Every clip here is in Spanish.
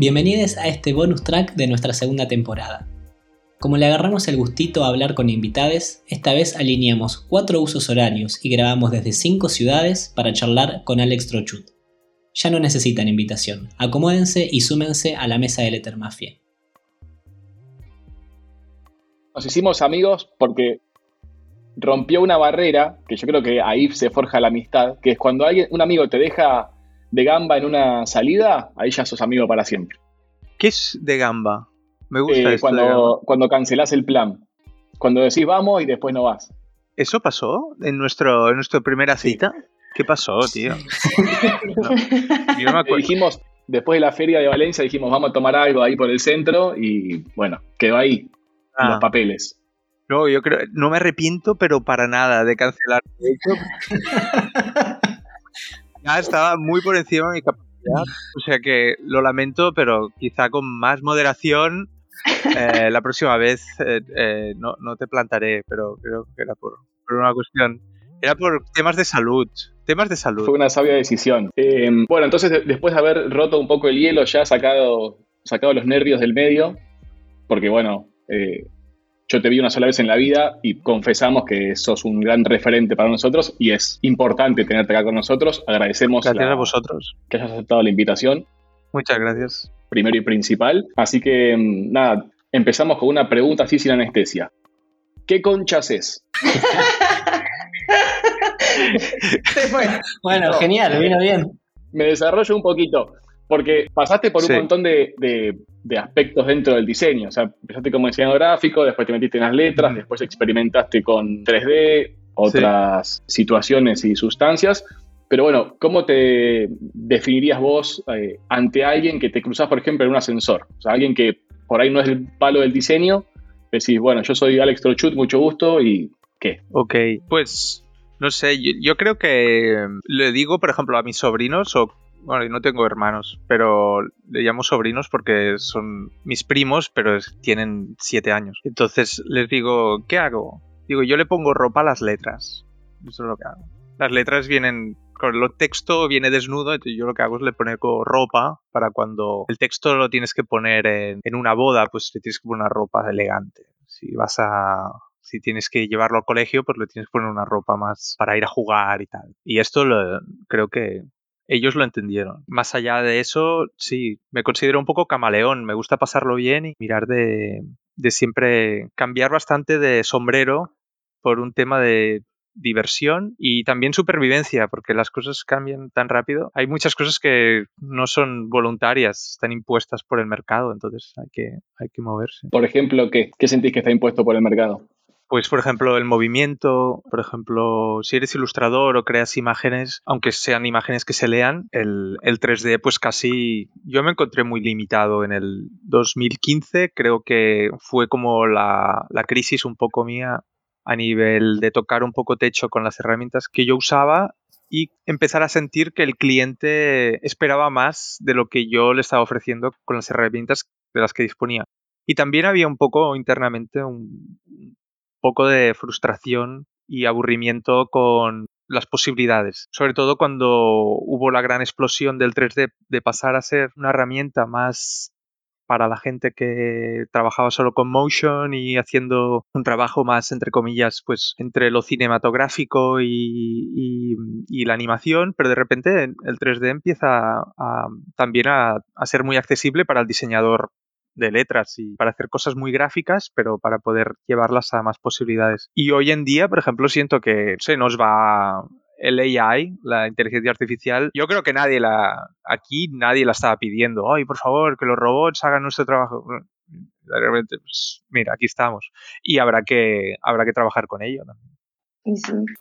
Bienvenidos a este bonus track de nuestra segunda temporada. Como le agarramos el gustito a hablar con invitades, esta vez alineamos cuatro usos horarios y grabamos desde cinco ciudades para charlar con Alex Trochut. Ya no necesitan invitación, acomódense y súmense a la mesa de Letter Mafia. Nos hicimos amigos porque rompió una barrera, que yo creo que ahí se forja la amistad, que es cuando alguien, un amigo te deja de gamba en una salida, ahí ya sos amigo para siempre. ¿Qué es de gamba? Me gusta eh, cuando, cuando cancelás el plan. Cuando decís vamos y después no vas. ¿Eso pasó en, nuestro, en nuestra primera cita? ¿Qué pasó, tío? Dijimos, después de la feria de Valencia, dijimos, vamos a tomar algo ahí por el centro y bueno, quedó ahí los ah. papeles. No, yo creo, no me arrepiento, pero para nada de cancelar. Ya estaba muy por encima de mi capacidad. O sea que lo lamento, pero quizá con más moderación eh, la próxima vez eh, eh, no, te plantaré, pero creo que era por, una cuestión. Era por temas de salud. Temas de salud. Fue una sabia decisión. bueno, entonces después de haber roto un poco el hielo, ya sacado, sacado los nervios del medio, porque bueno, yo te vi una sola vez en la vida y confesamos que sos un gran referente para nosotros y es importante tenerte acá con nosotros. Agradecemos gracias a vosotros. que hayas aceptado la invitación. Muchas gracias. Primero y principal. Así que mm, nada, empezamos con una pregunta así sin anestesia. ¿Qué conchas es? bueno, genial, vino bien. Me desarrollo un poquito. Porque pasaste por un montón de, aspectos dentro del diseño. O sea, empezaste como diseñador gráfico, después te metiste en las letras, después experimentaste con 3D, otras situaciones y sustancias. Pero bueno, ¿cómo te definirías vos eh, ante alguien que te cruzás, por ejemplo, en un ascensor? O sea, alguien que por ahí no es el palo del diseño, decís, bueno, yo soy Alex Trochut, mucho gusto, y ¿qué? Ok, pues no sé, yo, creo que le digo, por ejemplo, a mis sobrinos o bueno, no tengo hermanos, pero le llamo sobrinos porque son mis primos, pero tienen siete años. Entonces les digo, ¿qué hago? Digo, yo le pongo ropa a las letras. Eso es lo que hago. Las letras vienen con el texto viene desnudo, entonces yo lo que hago es le pongo ropa para cuando el texto lo tienes que poner en, en, una boda, pues le tienes que poner una ropa elegante. Si vas a si tienes que llevarlo al colegio, pues le tienes que poner una ropa más para ir a jugar y tal. Y esto lo, creo que ellos lo entendieron. Más allá de eso, sí, me considero un poco camaleón, me gusta pasarlo bien y mirar de, de siempre cambiar bastante de sombrero por un tema de diversión y también supervivencia, porque las cosas cambian tan rápido. Hay muchas cosas que no son voluntarias, están impuestas por el mercado, entonces hay que, hay que moverse. Por ejemplo, ¿qué, ¿qué sentís que está impuesto por el mercado? Pues, por ejemplo, el movimiento, por ejemplo, si eres ilustrador o creas imágenes, aunque sean imágenes que se lean, el, 3D, pues casi yo me encontré muy limitado en el 2015, creo que fue como la, la crisis un poco mía a nivel de tocar un poco techo con las herramientas que yo usaba y empezar a sentir que el cliente esperaba más de lo que yo le estaba ofreciendo con las herramientas de las que disponía. Y también había un poco internamente un, poco de frustración y aburrimiento con las posibilidades. Sobre todo cuando hubo la gran explosión del 3D de pasar a ser una herramienta más para la gente que trabajaba solo con motion y haciendo un trabajo más, entre comillas, pues entre lo cinematográfico y, la animación, pero de repente el 3D empieza también a, ser muy accesible para el diseñador de letras y para hacer cosas muy gráficas, pero para poder llevarlas a más posibilidades. Y hoy en día, por ejemplo, siento que se nos va el AI, la inteligencia artificial, yo creo que nadie la, aquí nadie la estaba pidiendo, ay, por favor, que los robots hagan nuestro trabajo. Realmente, pues, mira, aquí estamos. Y habrá que, habrá que trabajar con ello también.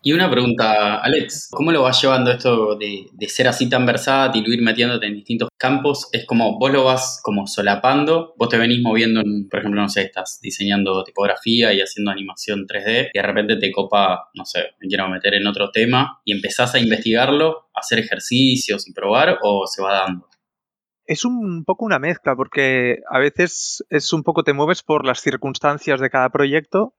Y una pregunta, Alex, ¿cómo lo vas llevando esto de, ser así tan versátil, ir metiéndote en distintos campos? Es como vos lo vas como solapando, vos te venís moviendo, por ejemplo, no sé, estás diseñando tipografía y haciendo animación 3D y de repente te copa, no sé, me quiero meter en otro tema y empezás a investigarlo, a hacer ejercicios y probar o se va dando. Es un poco una mezcla porque a veces es un poco te mueves por las circunstancias de cada proyecto.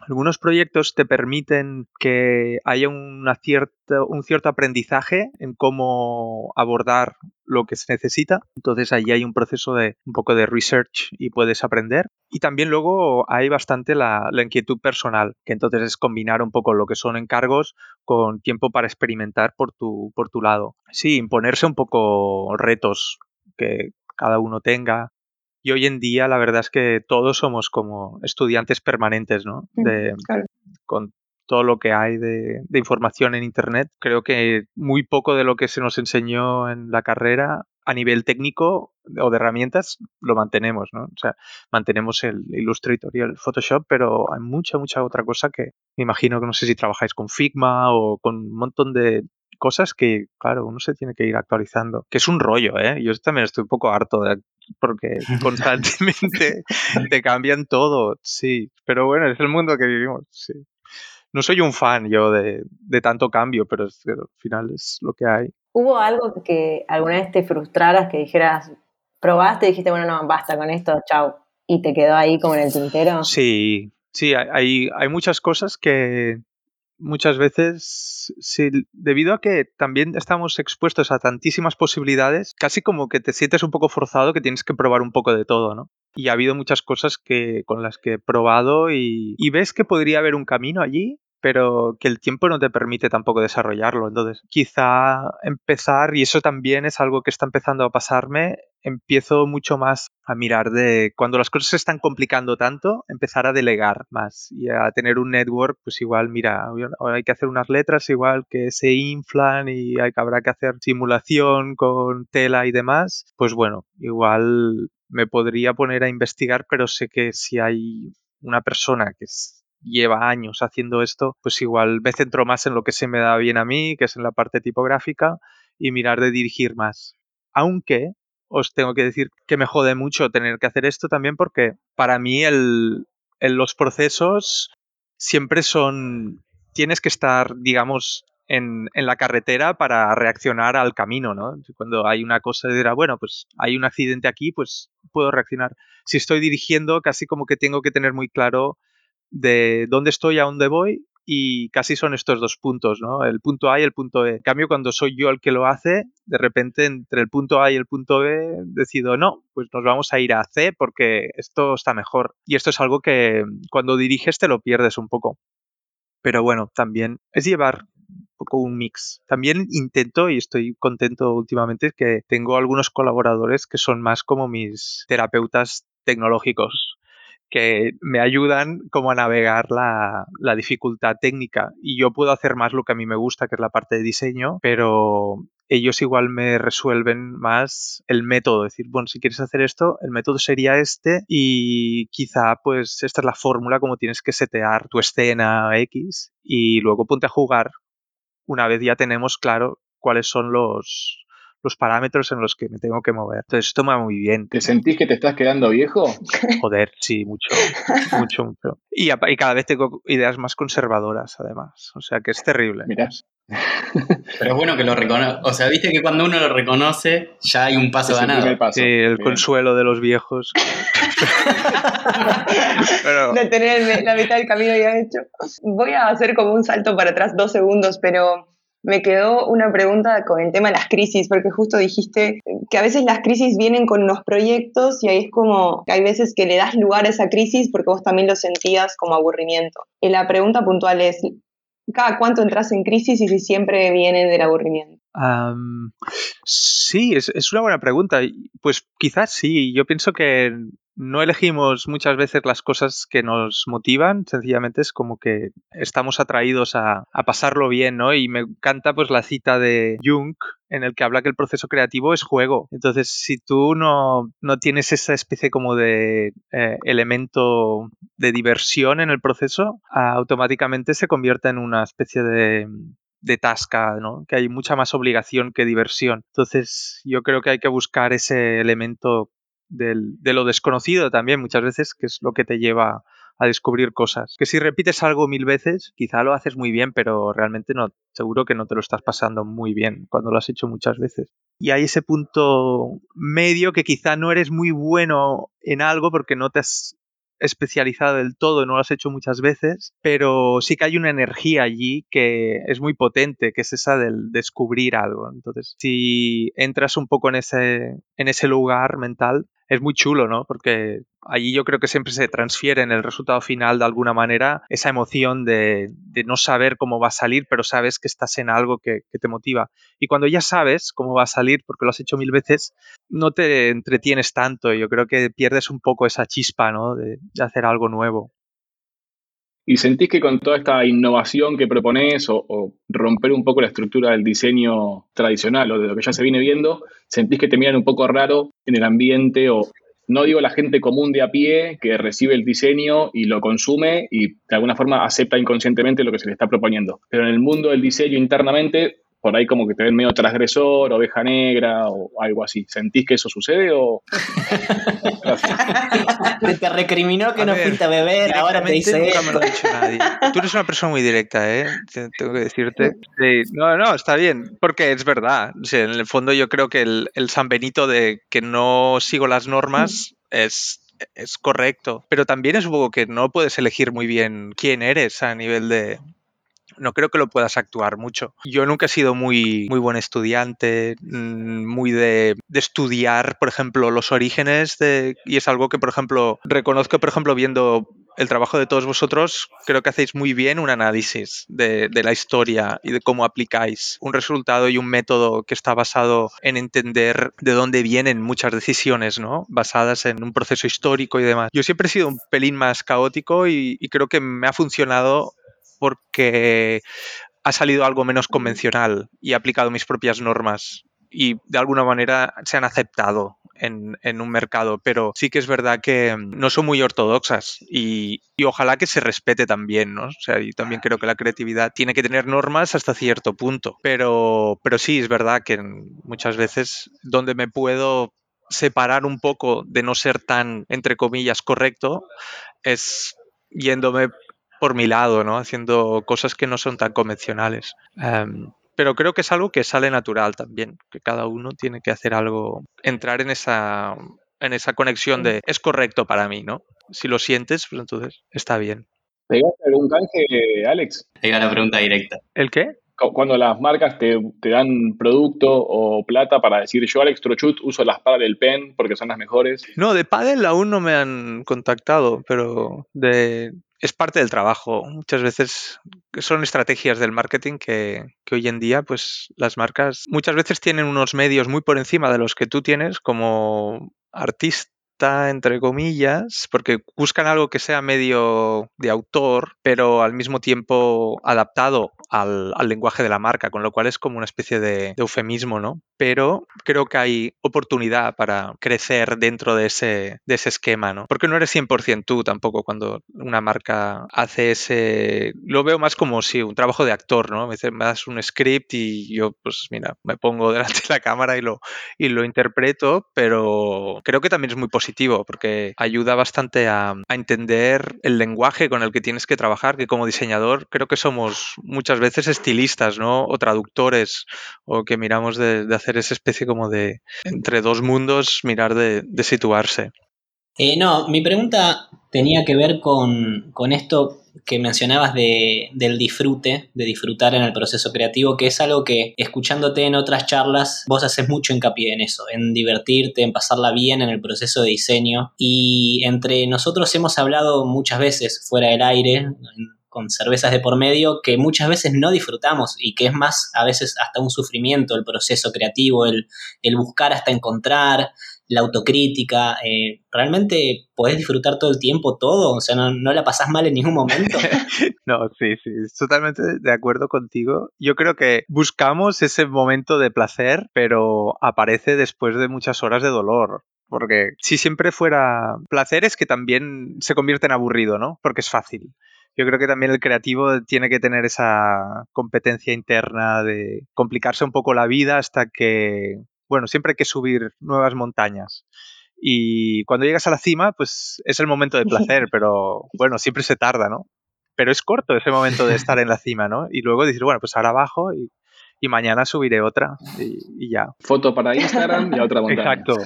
Algunos proyectos te permiten que haya una cierta, un cierto aprendizaje en cómo abordar lo que se necesita. Entonces ahí hay un proceso de un poco de research y puedes aprender. Y también luego hay bastante la, la inquietud personal, que entonces es combinar un poco lo que son encargos con tiempo para experimentar por tu, por tu lado. Sí, imponerse un poco retos que cada uno tenga. Y hoy en día la verdad es que todos somos como estudiantes permanentes, ¿no? Mm, De, claro. Con todo lo que hay de, de información en Internet. Creo que muy poco de lo que se nos enseñó en la carrera a nivel técnico o de herramientas lo mantenemos, ¿no? O sea, mantenemos el Illustrator y el Photoshop, pero hay mucha, mucha otra cosa que me imagino que no sé si trabajáis con Figma o con un montón de cosas que, claro, uno se tiene que ir actualizando. Que es un rollo, ¿eh? Yo también estoy un poco harto de porque constantemente te cambian todo, sí. Pero bueno, es el mundo que vivimos, sí. No soy un fan yo de, de tanto cambio, pero es, al final es lo que hay. ¿Hubo algo que alguna vez te frustraras, que dijeras, probaste y dijiste, bueno, no, basta con esto, chau, y te quedó ahí como en el tintero? Sí, sí, hay, hay muchas cosas que muchas veces, sí, debido a que también estamos expuestos a tantísimas posibilidades, casi como que te sientes un poco forzado que tienes que probar un poco de todo, ¿no? Y ha habido muchas cosas que, con las que he probado y, y ves que podría haber un camino allí, pero que el tiempo no te permite tampoco desarrollarlo. Entonces, quizá empezar, y eso también es algo que está empezando a pasarme, empiezo mucho más a mirar de cuando las cosas se están complicando tanto, empezar a delegar más y a tener un network, pues igual, mira, hay que hacer unas letras igual que se inflan y hay habrá que hacer simulación con tela y demás, pues bueno, igual me podría poner a investigar, pero sé que si hay una persona que es lleva años haciendo esto, pues igual me centro más en lo que se me da bien a mí, que es en la parte tipográfica, y mirar de dirigir más. Aunque os tengo que decir que me jode mucho tener que hacer esto también porque para mí el, los procesos siempre son... Tienes que estar, digamos, en, en, la carretera para reaccionar al camino, ¿no? Cuando hay una cosa de, bueno, pues hay un accidente aquí, pues puedo reaccionar. Si estoy dirigiendo, casi como que tengo que tener muy claro de dónde estoy, a dónde voy y casi son estos dos puntos, ¿no? El punto A y el punto E. En cambio, cuando soy yo el que lo hace, de repente entre el punto A y el punto B decido, no, pues nos vamos a ir a C porque esto está mejor. Y esto es algo que cuando diriges te lo pierdes un poco. Pero bueno, también es llevar un poco un mix. También intento, y estoy contento últimamente, que tengo algunos colaboradores que son más como mis terapeutas tecnológicos que me ayudan como a navegar la, la, dificultad técnica. Y yo puedo hacer más lo que a mí me gusta, que es la parte de diseño, pero ellos igual me resuelven más el método, decir, bueno, si quieres hacer esto, el método sería este y quizá pues esta es la fórmula como tienes que setear tu escena X y luego ponte a jugar. Una vez ya tenemos claro cuáles son los, los parámetros en los que me tengo que mover. Entonces, esto me va muy bien. ¿Te sentís que te estás quedando viejo? Joder, sí, mucho, mucho, mucho. Y, y, cada vez tengo ideas más conservadoras, además. O sea, que es terrible. Mirá. Pero es bueno que lo reconozca. O sea, viste que cuando uno lo reconoce, ya hay un paso Es el ganado. paso. Sí, el Bien. consuelo de los viejos. Pero, de tener el- la mitad del camino ya hecho. Voy a hacer como un salto para atrás dos segundos, pero me quedó una pregunta con el tema de las crisis, porque justo dijiste que a veces las crisis vienen con unos proyectos y ahí es como hay veces que le das lugar a esa crisis porque vos también lo sentías como aburrimiento. Y la pregunta puntual es, ¿cada cuánto entras en crisis y si siempre vienen del aburrimiento? sí, es, es una buena pregunta. Pues quizás sí. Yo pienso que no elegimos muchas veces las cosas que nos motivan, sencillamente es como que estamos atraídos a, a pasarlo bien, ¿no? Y me encanta pues la cita de Jung en el que habla que el proceso creativo es juego. Entonces, si tú no, no tienes esa especie como de eh, elemento de diversión en el proceso, automáticamente se convierte en una especie de, de tasca, ¿no? Que hay mucha más obligación que diversión. Entonces, yo creo que hay que buscar ese elemento del- de lo desconocido también muchas veces, que es lo que te lleva a descubrir cosas. Que si repites algo mil veces, quizá lo haces muy bien, pero realmente no, seguro que no te lo estás pasando muy bien cuando lo has hecho muchas veces. Y hay ese punto medio que quizá no eres muy bueno en algo porque no te has especializado del todo, no lo has hecho muchas veces, pero sí que hay una energía allí que es muy potente, que es esa del descubrir algo. Entonces, si entras un poco en ese, en ese lugar mental, es muy chulo, ¿no? Porque allí yo creo que siempre se transfiere en el resultado final de alguna manera esa emoción de, no saber cómo va a salir, pero sabes que estás en algo que, te motiva. Y cuando ya sabes cómo va a salir, porque lo has hecho mil veces, no te entretienes tanto. Yo creo que pierdes un poco esa chispa, ¿no? De, hacer algo nuevo. ¿Y sentís que con toda esta innovación que propones o, o, romper un poco la estructura del diseño tradicional o de lo que ya se viene viendo, sentís que te miran un poco raro en el ambiente o no digo la gente común de a pie que recibe el diseño y lo consume y de alguna forma acepta inconscientemente lo que se le está proponiendo. Pero en el mundo del diseño internamente, por ahí como que te ven medio transgresor, oveja negra o algo así. ¿Sentís que eso sucede o...? te recriminó que no fuiste a beber, ahora te dice... Nunca me lo ha dicho nadie. Tú eres una persona muy directa, ¿eh? Tengo que decirte. Sí. No, no, está bien, porque es verdad. en el fondo yo creo que el, el San Benito de que no sigo las normas es es correcto, pero también es un poco que no puedes elegir muy bien quién eres a nivel de, no creo que lo puedas actuar mucho. Yo nunca he sido muy, muy buen estudiante, mm, muy de, estudiar, por ejemplo, los orígenes, de, y es algo que, por ejemplo, reconozco, por ejemplo, viendo el trabajo de todos vosotros, creo que hacéis muy bien un análisis de, la historia y de cómo aplicáis un resultado y un método que está basado en entender de dónde vienen muchas decisiones, ¿no? Basadas en un proceso histórico y demás. Yo siempre he sido un pelín más caótico y creo que me ha funcionado porque ha salido algo menos convencional y he aplicado mis propias normas y de alguna manera se han aceptado en, un mercado, pero sí que es verdad que no son muy ortodoxas y, ojalá que se respete también, ¿no? O sea, y también creo que la creatividad tiene que tener normas hasta cierto punto, pero, pero sí es verdad que muchas veces donde me puedo separar un poco de no ser tan, entre comillas, correcto, es yéndome por mi lado, ¿no? Haciendo cosas que no son tan convencionales. Em, pero creo que es algo que sale natural también, que cada uno tiene que hacer algo, entrar en esa, en esa conexión de es correcto para mí, ¿no? Si lo sientes, pues entonces está bien. ¿Pegaste algún canje, Alex? Pega la pregunta directa. ¿El qué? Cuando las marcas te, dan producto o plata para decir yo, Alex Trochut, uso las del Pen porque son las mejores. No, de Padel aún no me han contactado, pero de, es parte del trabajo. Muchas veces son estrategias del marketing que, que, hoy en día, pues las marcas muchas veces tienen unos medios muy por encima de los que tú tienes como artista entre comillas, porque buscan algo que sea medio de autor, pero al mismo tiempo adaptado al, lenguaje de la marca, con lo cual es como una especie de, eufemismo, ¿no? Pero creo que hay oportunidad para crecer dentro de ese, de ese esquema, ¿no? Porque no eres 100% tú tampoco cuando una marca hace ese... Lo veo más como si un trabajo de actor, ¿no? Me das un script y yo, pues mira, me pongo delante de la cámara y lo, y lo interpreto, pero creo que también es muy positivo porque ayuda bastante a, entender el lenguaje con el que tienes que trabajar, que como diseñador creo que somos muchas veces estilistas, ¿no? O traductores, o que miramos de, hacer esa especie como de entre dos mundos, mirar de, situarse. Eh, no, mi pregunta tenía que ver con, con esto que mencionabas de, del disfrute, de disfrutar en el proceso creativo, que es algo que escuchándote en otras charlas, vos haces mucho hincapié en eso, en divertirte, en pasarla bien en el proceso de diseño. Y entre nosotros hemos hablado muchas veces fuera del aire, con cervezas de por medio, que muchas veces no disfrutamos y que es más a veces hasta un sufrimiento el proceso creativo, el, el buscar hasta encontrar, la autocrítica, eh, ¿realmente podés disfrutar todo el tiempo todo? O sea, ¿no, no la pasás mal en ningún momento? no, sí, sí, totalmente de acuerdo contigo. Yo creo que buscamos ese momento de placer, pero aparece después de muchas horas de dolor. Porque si siempre fuera placer es que también se convierte en aburrido, ¿no? Porque es fácil. Yo creo que también el creativo tiene que tener esa competencia interna de complicarse un poco la vida hasta que bueno, siempre hay que subir nuevas montañas. Y cuando llegas a la cima, pues es el momento de placer, pero bueno, siempre se tarda, ¿no? Pero es corto ese momento de estar en la cima, ¿no? Y luego decir, bueno, pues ahora abajo y, y mañana subiré otra y, ya. Foto para Instagram y otra montaña. Exacto,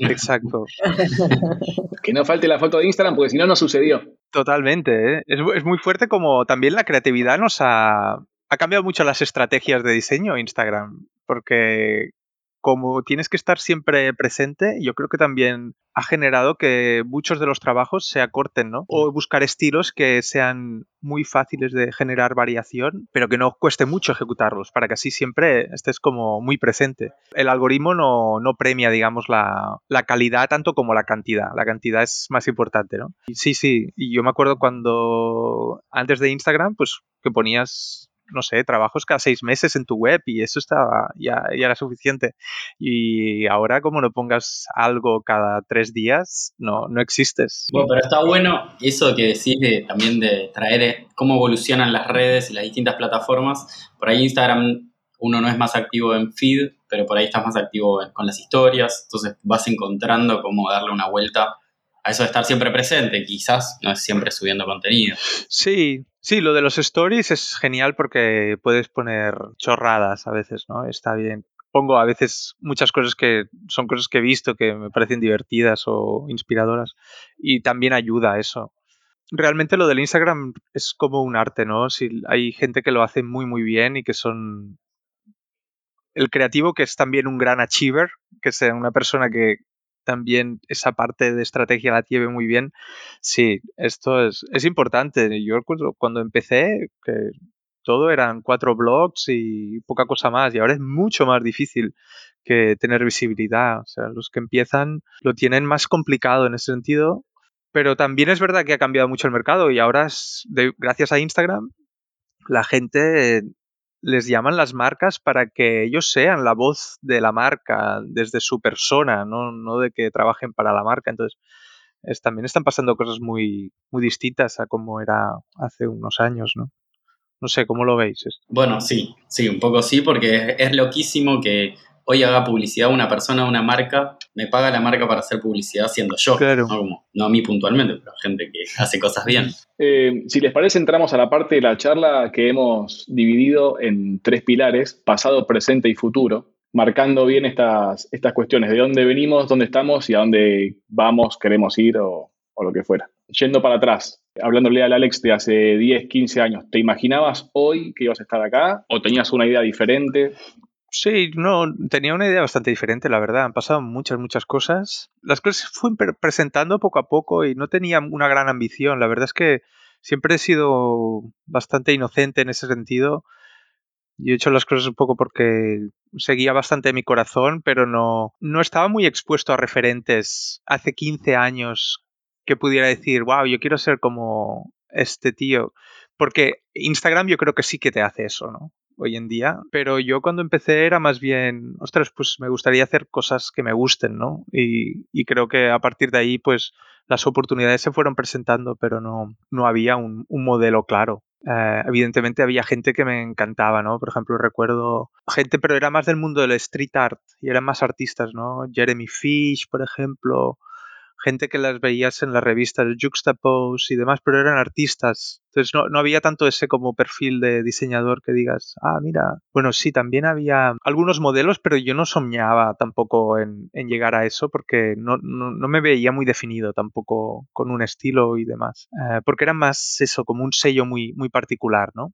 exacto. que no falte la foto de Instagram porque si no, no sucedió. Totalmente, ¿eh? es, es, muy fuerte como también la creatividad nos ha, ha cambiado mucho las estrategias de diseño Instagram, porque como tienes que estar siempre presente, yo creo que también ha generado que muchos de los trabajos se acorten, ¿no? O buscar estilos que sean muy fáciles de generar variación, pero que no cueste mucho ejecutarlos, para que así siempre estés como muy presente. El algoritmo no, no premia, digamos, la, la, calidad tanto como la cantidad. La cantidad es más importante, ¿no? sí, sí, y yo me acuerdo cuando antes de Instagram, pues que ponías no sé, trabajos cada seis meses en tu web y eso estaba, ya, ya era suficiente. Y ahora como no pongas algo cada tres días, no, no existes. Bueno, pero está bueno eso que decís de, también de traer eh, cómo evolucionan las redes y las distintas plataformas. Por ahí Instagram uno no es más activo en feed, pero por ahí estás más activo con las historias, entonces vas encontrando cómo darle una vuelta a eso de estar siempre presente, quizás no es siempre subiendo contenido. Sí, sí, lo de los stories es genial porque puedes poner chorradas a veces, ¿no? Está bien. Pongo a veces muchas cosas que son cosas que he visto que me parecen divertidas o inspiradoras y también ayuda a eso. Realmente lo del Instagram es como un arte, ¿no? Si hay gente que lo hace muy muy bien y que son el creativo que es también un gran achiever, que sea una persona que también esa parte de estrategia la lleve muy bien. Sí, esto es, es importante. Yo cuando empecé, que todo eran cuatro blogs y poca cosa más, y ahora es mucho más difícil que tener visibilidad. O sea, los que empiezan lo tienen más complicado en ese sentido, pero también es verdad que ha cambiado mucho el mercado y ahora, gracias a Instagram, la gente les llaman las marcas para que ellos sean la voz de la marca desde su persona, no, no de que trabajen para la marca. Entonces, también están pasando cosas muy, muy distintas a como era hace unos años, ¿no? No sé, ¿cómo lo veis? Bueno, sí, sí, un poco sí, porque es loquísimo que hoy haga publicidad una persona, una marca, me paga la marca para hacer publicidad siendo yo. Claro. ¿no? a mí puntualmente, pero gente que hace cosas bien. Eh, si les parece, entramos a la parte de la charla que hemos dividido en tres pilares, pasado, presente y futuro, marcando bien estas, estas cuestiones, de dónde venimos, dónde estamos y a dónde vamos, queremos ir o, o lo que fuera. Yendo para atrás, hablándole al Alex de hace 10, 15 años, ¿te imaginabas hoy que ibas a estar acá o tenías una idea diferente? Sí, no, tenía una idea bastante diferente, la verdad. Han pasado muchas, muchas cosas. Las cosas se fueron presentando poco a poco y no tenía una gran ambición. La verdad es que siempre he sido bastante inocente en ese sentido. Yo he hecho las cosas un poco porque seguía bastante mi corazón, pero no, no estaba muy expuesto a referentes hace 15 años que pudiera decir, wow, yo quiero ser como este tío. Porque Instagram yo creo que sí que te hace eso, ¿no? Hoy en día, pero yo cuando empecé era más bien, ostras, pues me gustaría hacer cosas que me gusten, ¿no? Y, creo que a partir de ahí, pues las oportunidades se fueron presentando, pero no, no había un, modelo claro. Eh, evidentemente había gente que me encantaba, ¿no? Por ejemplo, recuerdo gente, pero era más del mundo del street art y eran más artistas, ¿no? Jeremy Fish, por ejemplo, gente que las veías en las revistas Juxtapose y demás, pero eran artistas. Entonces no, había tanto ese como perfil de diseñador que digas, ah, mira, bueno, sí, también había algunos modelos, pero yo no soñaba tampoco en, llegar a eso porque no, me veía muy definido tampoco con un estilo y demás. Eh, porque era más eso, como un sello muy, muy particular, ¿no?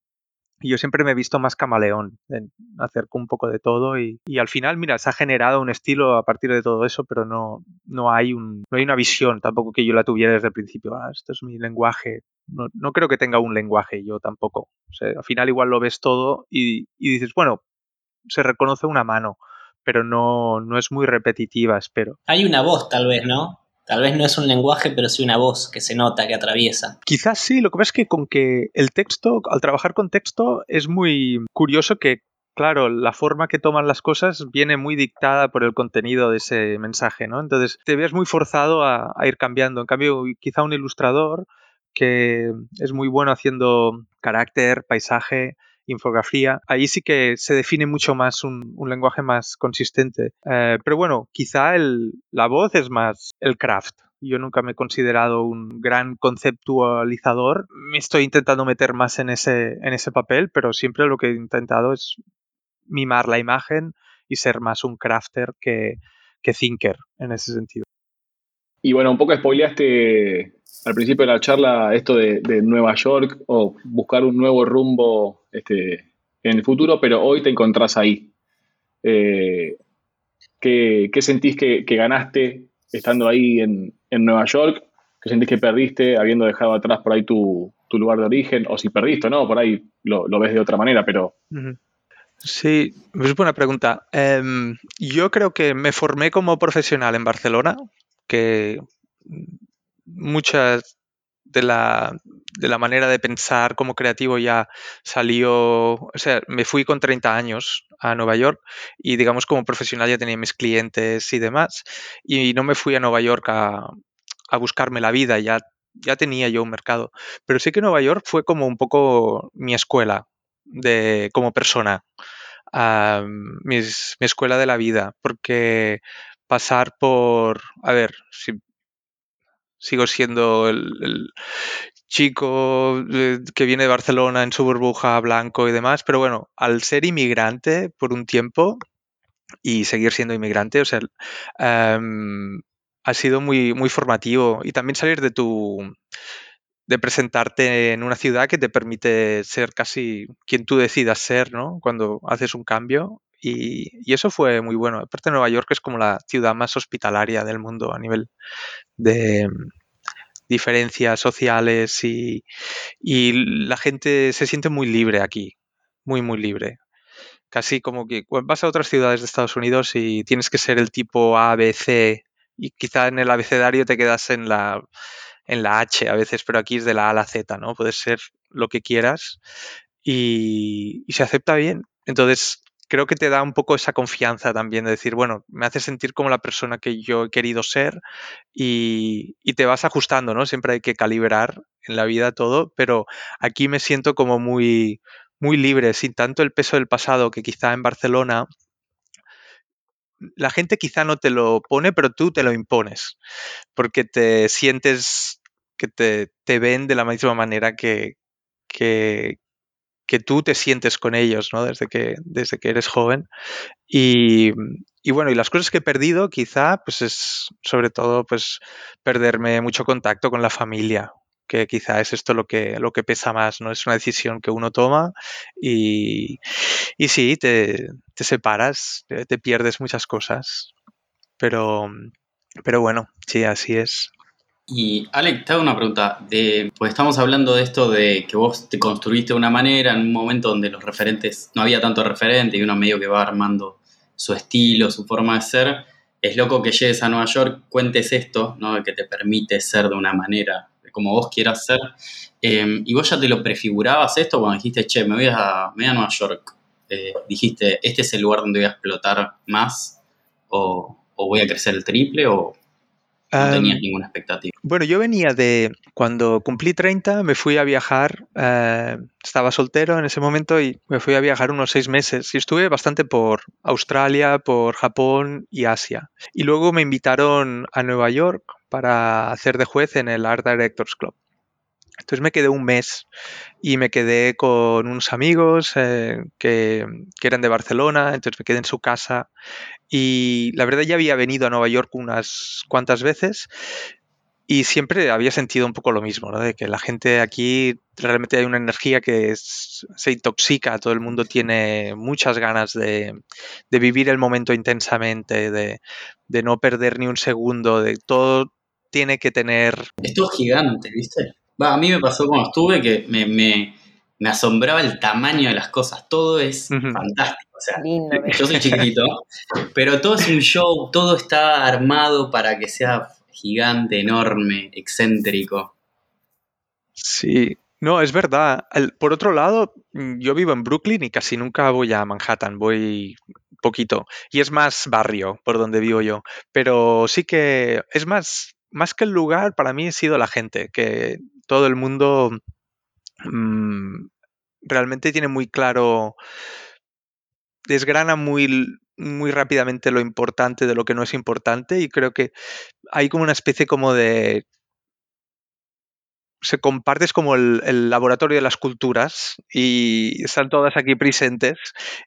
Y yo siempre me he visto más camaleón, en hacer un poco de todo y, al final, mira, se ha generado un estilo a partir de todo eso, pero no, no, hay, un, no hay una visión tampoco que yo la tuviera desde el principio. Ah, esto es mi lenguaje. No, no, creo que tenga un lenguaje yo tampoco. O sea, al final igual lo ves todo y, y dices, bueno, se reconoce una mano, pero no, no es muy repetitiva, espero. Hay una voz tal vez, ¿no? Tal vez no es un lenguaje, pero sí una voz que se nota, que atraviesa. Quizás sí, lo que pasa es que con que el texto, al trabajar con texto, es muy curioso que, claro, la forma que toman las cosas viene muy dictada por el contenido de ese mensaje, ¿no? Entonces te ves muy forzado a, a ir cambiando. En cambio, quizá un ilustrador que es muy bueno haciendo carácter, paisaje, infografía, ahí sí que se define mucho más un, lenguaje más consistente. Eh, pero bueno, quizá la voz es más el craft. Yo nunca me he considerado un gran conceptualizador. Me estoy intentando meter más en ese, en ese papel, pero siempre lo que he intentado es mimar la imagen y ser más un crafter que, que thinker en ese sentido. Y bueno, un poco spoileaste al principio de la charla esto de, Nueva York o buscar un nuevo rumbo este, en el futuro, pero hoy te encontrás ahí. Eh, ¿qué, sentís que, ganaste estando ahí en, Nueva York? ¿Qué sentís que perdiste habiendo dejado atrás por ahí tu, lugar de origen? O si perdiste no, por ahí lo, ves de otra manera, pero... Sí, es buena pregunta. Em, yo creo que me formé como profesional en Barcelona, que muchas de la, de la manera de pensar como creativo ya salió, o sea, me fui con 30 años a Nueva York y digamos como profesional ya tenía mis clientes y demás y no me fui a Nueva York a, a buscarme la vida, ya, ya tenía yo un mercado, pero sí que Nueva York fue como un poco mi escuela de, como persona, mi escuela de la vida, porque pasar por, a ver, si sigo siendo el, chico eh, que viene de Barcelona en su burbuja blanco y demás, pero bueno, al ser inmigrante por un tiempo y seguir siendo inmigrante, o sea, em, ha sido muy, muy formativo y también salir de tu de presentarte en una ciudad que te permite ser casi quien tú decidas ser, ¿no? Cuando haces un cambio. Y, y, eso fue muy bueno. Aparte, Nueva York es como la ciudad más hospitalaria del mundo a nivel de mm, diferencias sociales y, la gente se siente muy libre aquí, muy, muy libre. Casi como que vas a otras ciudades de Estados Unidos y tienes que ser el tipo A, B, C y quizá en el abecedario te quedas en la, en la H a veces, pero aquí es de la A a la Z, ¿no? Puedes ser lo que quieras y, y se acepta bien. Entonces, creo que te da un poco esa confianza también de decir, bueno, me hace sentir como la persona que yo he querido ser y, te vas ajustando, ¿no? Siempre hay que calibrar en la vida todo, pero aquí me siento como muy, muy libre, sin tanto el peso del pasado que quizá en Barcelona la gente quizá no te lo pone, pero tú te lo impones, porque te sientes que te, te ven de la misma manera que, que, que tú te sientes con ellos, ¿no? Desde que, desde que eres joven. Y, bueno, y las cosas que he perdido, quizá, pues es sobre todo, pues, perderme mucho contacto con la familia, que quizá es esto lo que, lo que pesa más, ¿no? Es una decisión que uno toma y, y sí, te, te separas, te pierdes muchas cosas. Pero, pero bueno, sí, así es. Y Alex, te hago una pregunta. De, pues estamos hablando de esto de que vos te construiste de una manera en un momento donde los referentes, no había tanto referente y uno medio que va armando su estilo, su forma de ser. Es loco que llegues a Nueva York, cuentes esto, ¿no? que te permite ser de una manera como vos quieras ser. Em, y vos ya te lo prefigurabas esto cuando dijiste, che, me voy a, me a Nueva York. Eh, dijiste, este es el lugar donde voy a explotar más o voy a crecer el triple o no tenías ninguna expectativa. Bueno, yo venía de cuando cumplí 30, me fui a viajar, eh, estaba soltero en ese momento y me fui a viajar unos seis meses y estuve bastante por Australia, por Japón y Asia. Y luego me invitaron a Nueva York para hacer de juez en el Art Directors Club. Entonces me quedé un mes y me quedé con unos amigos eh, que, eran de Barcelona, entonces me quedé en su casa y la verdad ya había venido a Nueva York unas cuantas veces y siempre había sentido un poco lo mismo, ¿no? de que la gente aquí realmente hay una energía que se intoxica, todo el mundo tiene muchas ganas de, de vivir el momento intensamente, de, de no perder ni un segundo, de todo tiene que tener... Esto es gigante, ¿viste? A mí me pasó cuando estuve que me, me, me, asombraba el tamaño de las cosas. Todo es fantástico. O sea, yo soy chiquito, pero todo es un show, todo está armado para que sea gigante, enorme, excéntrico. Sí, no, es verdad. por otro lado, yo vivo en Brooklyn y casi nunca voy a Manhattan, voy poquito. Y es más barrio por donde vivo yo. Pero sí que es más, más que el lugar, para mí ha sido la gente, que todo el mundo mm, realmente tiene muy claro, desgrana muy, muy rápidamente lo importante de lo que no es importante y creo que hay como una especie como de se compartes como el, laboratorio de las culturas y están todas aquí presentes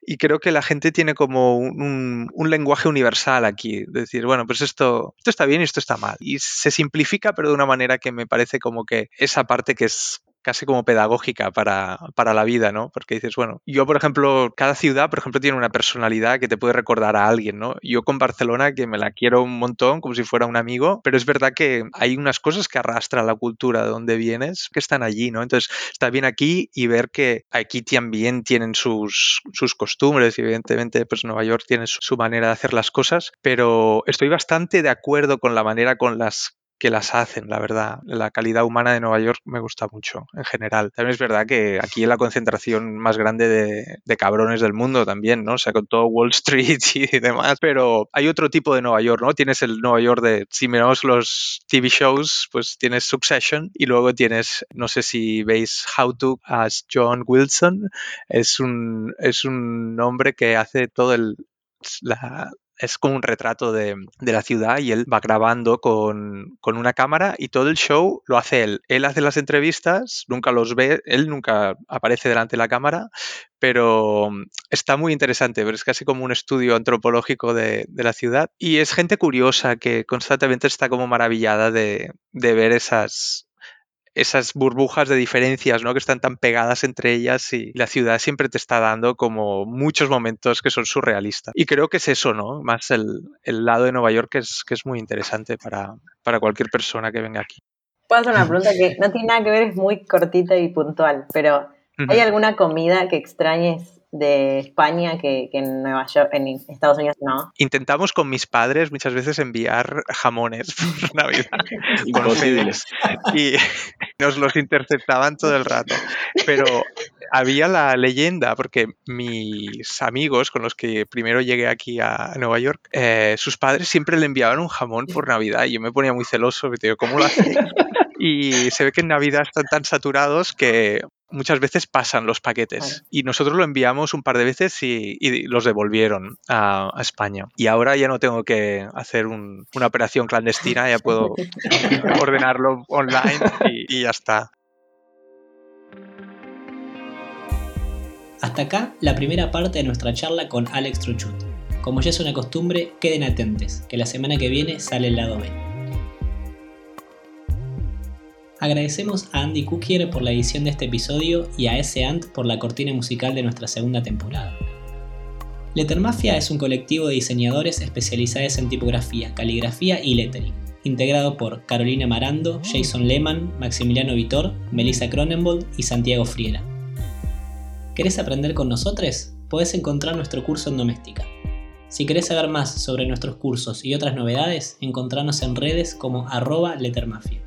y creo que la gente tiene como un, un lenguaje universal aquí, decir, bueno, pues esto, esto está bien y esto está mal. Y se simplifica, pero de una manera que me parece como que esa parte que es casi como pedagógica para, para, la vida, ¿no? Porque dices, bueno, yo, por ejemplo, cada ciudad, por ejemplo, tiene una personalidad que te puede recordar a alguien, ¿no? Yo con Barcelona, que me la quiero un montón, como si fuera un amigo, pero es verdad que hay unas cosas que arrastra la cultura de donde vienes que están allí, ¿no? Entonces, está bien aquí y ver que aquí también tienen sus, sus costumbres evidentemente, pues Nueva York tiene su manera de hacer las cosas, pero estoy bastante de acuerdo con la manera con las que las hacen, la verdad. La calidad humana de Nueva York me gusta mucho en general. También es verdad que aquí es la concentración más grande de, cabrones del mundo también, ¿no? O sea, con todo Wall Street y demás, pero hay otro tipo de Nueva York, ¿no? Tienes el Nueva York de, si miramos los TV shows, pues tienes Succession y luego tienes, no sé si veis How to as John Wilson, es un, es un hombre que hace todo el, la, es como un retrato de, la ciudad y él va grabando con, una cámara y todo el show lo hace él. Él hace las entrevistas, nunca los ve, él nunca aparece delante de la cámara, pero mm, está muy interesante, pero es casi como un estudio antropológico de, la ciudad y es gente curiosa que constantemente está como maravillada de, de ver esas, esas burbujas de diferencias, ¿no? Que están tan pegadas entre ellas y la ciudad siempre te está dando como muchos momentos que son surrealistas. Y creo que es eso, ¿no? Más el, lado de Nueva York que es, que es muy interesante para, para cualquier persona que venga aquí. Puedo hacer una pregunta que no tiene nada que ver, es muy cortita y puntual, pero ¿hay alguna comida que extrañes de España que, en Nueva York, en Estados Unidos no. Intentamos con mis padres muchas veces enviar jamones por Navidad y nos los interceptaban todo el rato. Pero había la leyenda, porque mis amigos con los que primero llegué aquí a Nueva York, eh, sus padres siempre le enviaban un jamón por Navidad y yo me ponía muy celoso, me digo, ¿cómo lo hacen? Y se ve que en Navidad están tan saturados que muchas veces pasan los paquetes y nosotros lo enviamos un par de veces y, los devolvieron a, España. Y ahora ya no tengo que hacer una operación clandestina, ya puedo ordenarlo online y, ya está. Hasta acá la primera parte de nuestra charla con Alex Truchut. Como ya es una costumbre, queden atentos, que la semana que viene sale el lado B. Agradecemos a Andy Cookier por la edición de este episodio y a S. Ant por la cortina musical de nuestra segunda temporada. Lettermafia es un colectivo de diseñadores especializados en tipografía, caligrafía y lettering, integrado por Carolina Marando, Jason Lehman, Maximiliano Vitor, Melissa Cronenbold y Santiago Friera. ¿Querés aprender con nosotros? Podés encontrar nuestro curso en Doméstica. Si querés saber más sobre nuestros cursos y otras novedades, encontrarnos en redes como arroba lettermafia.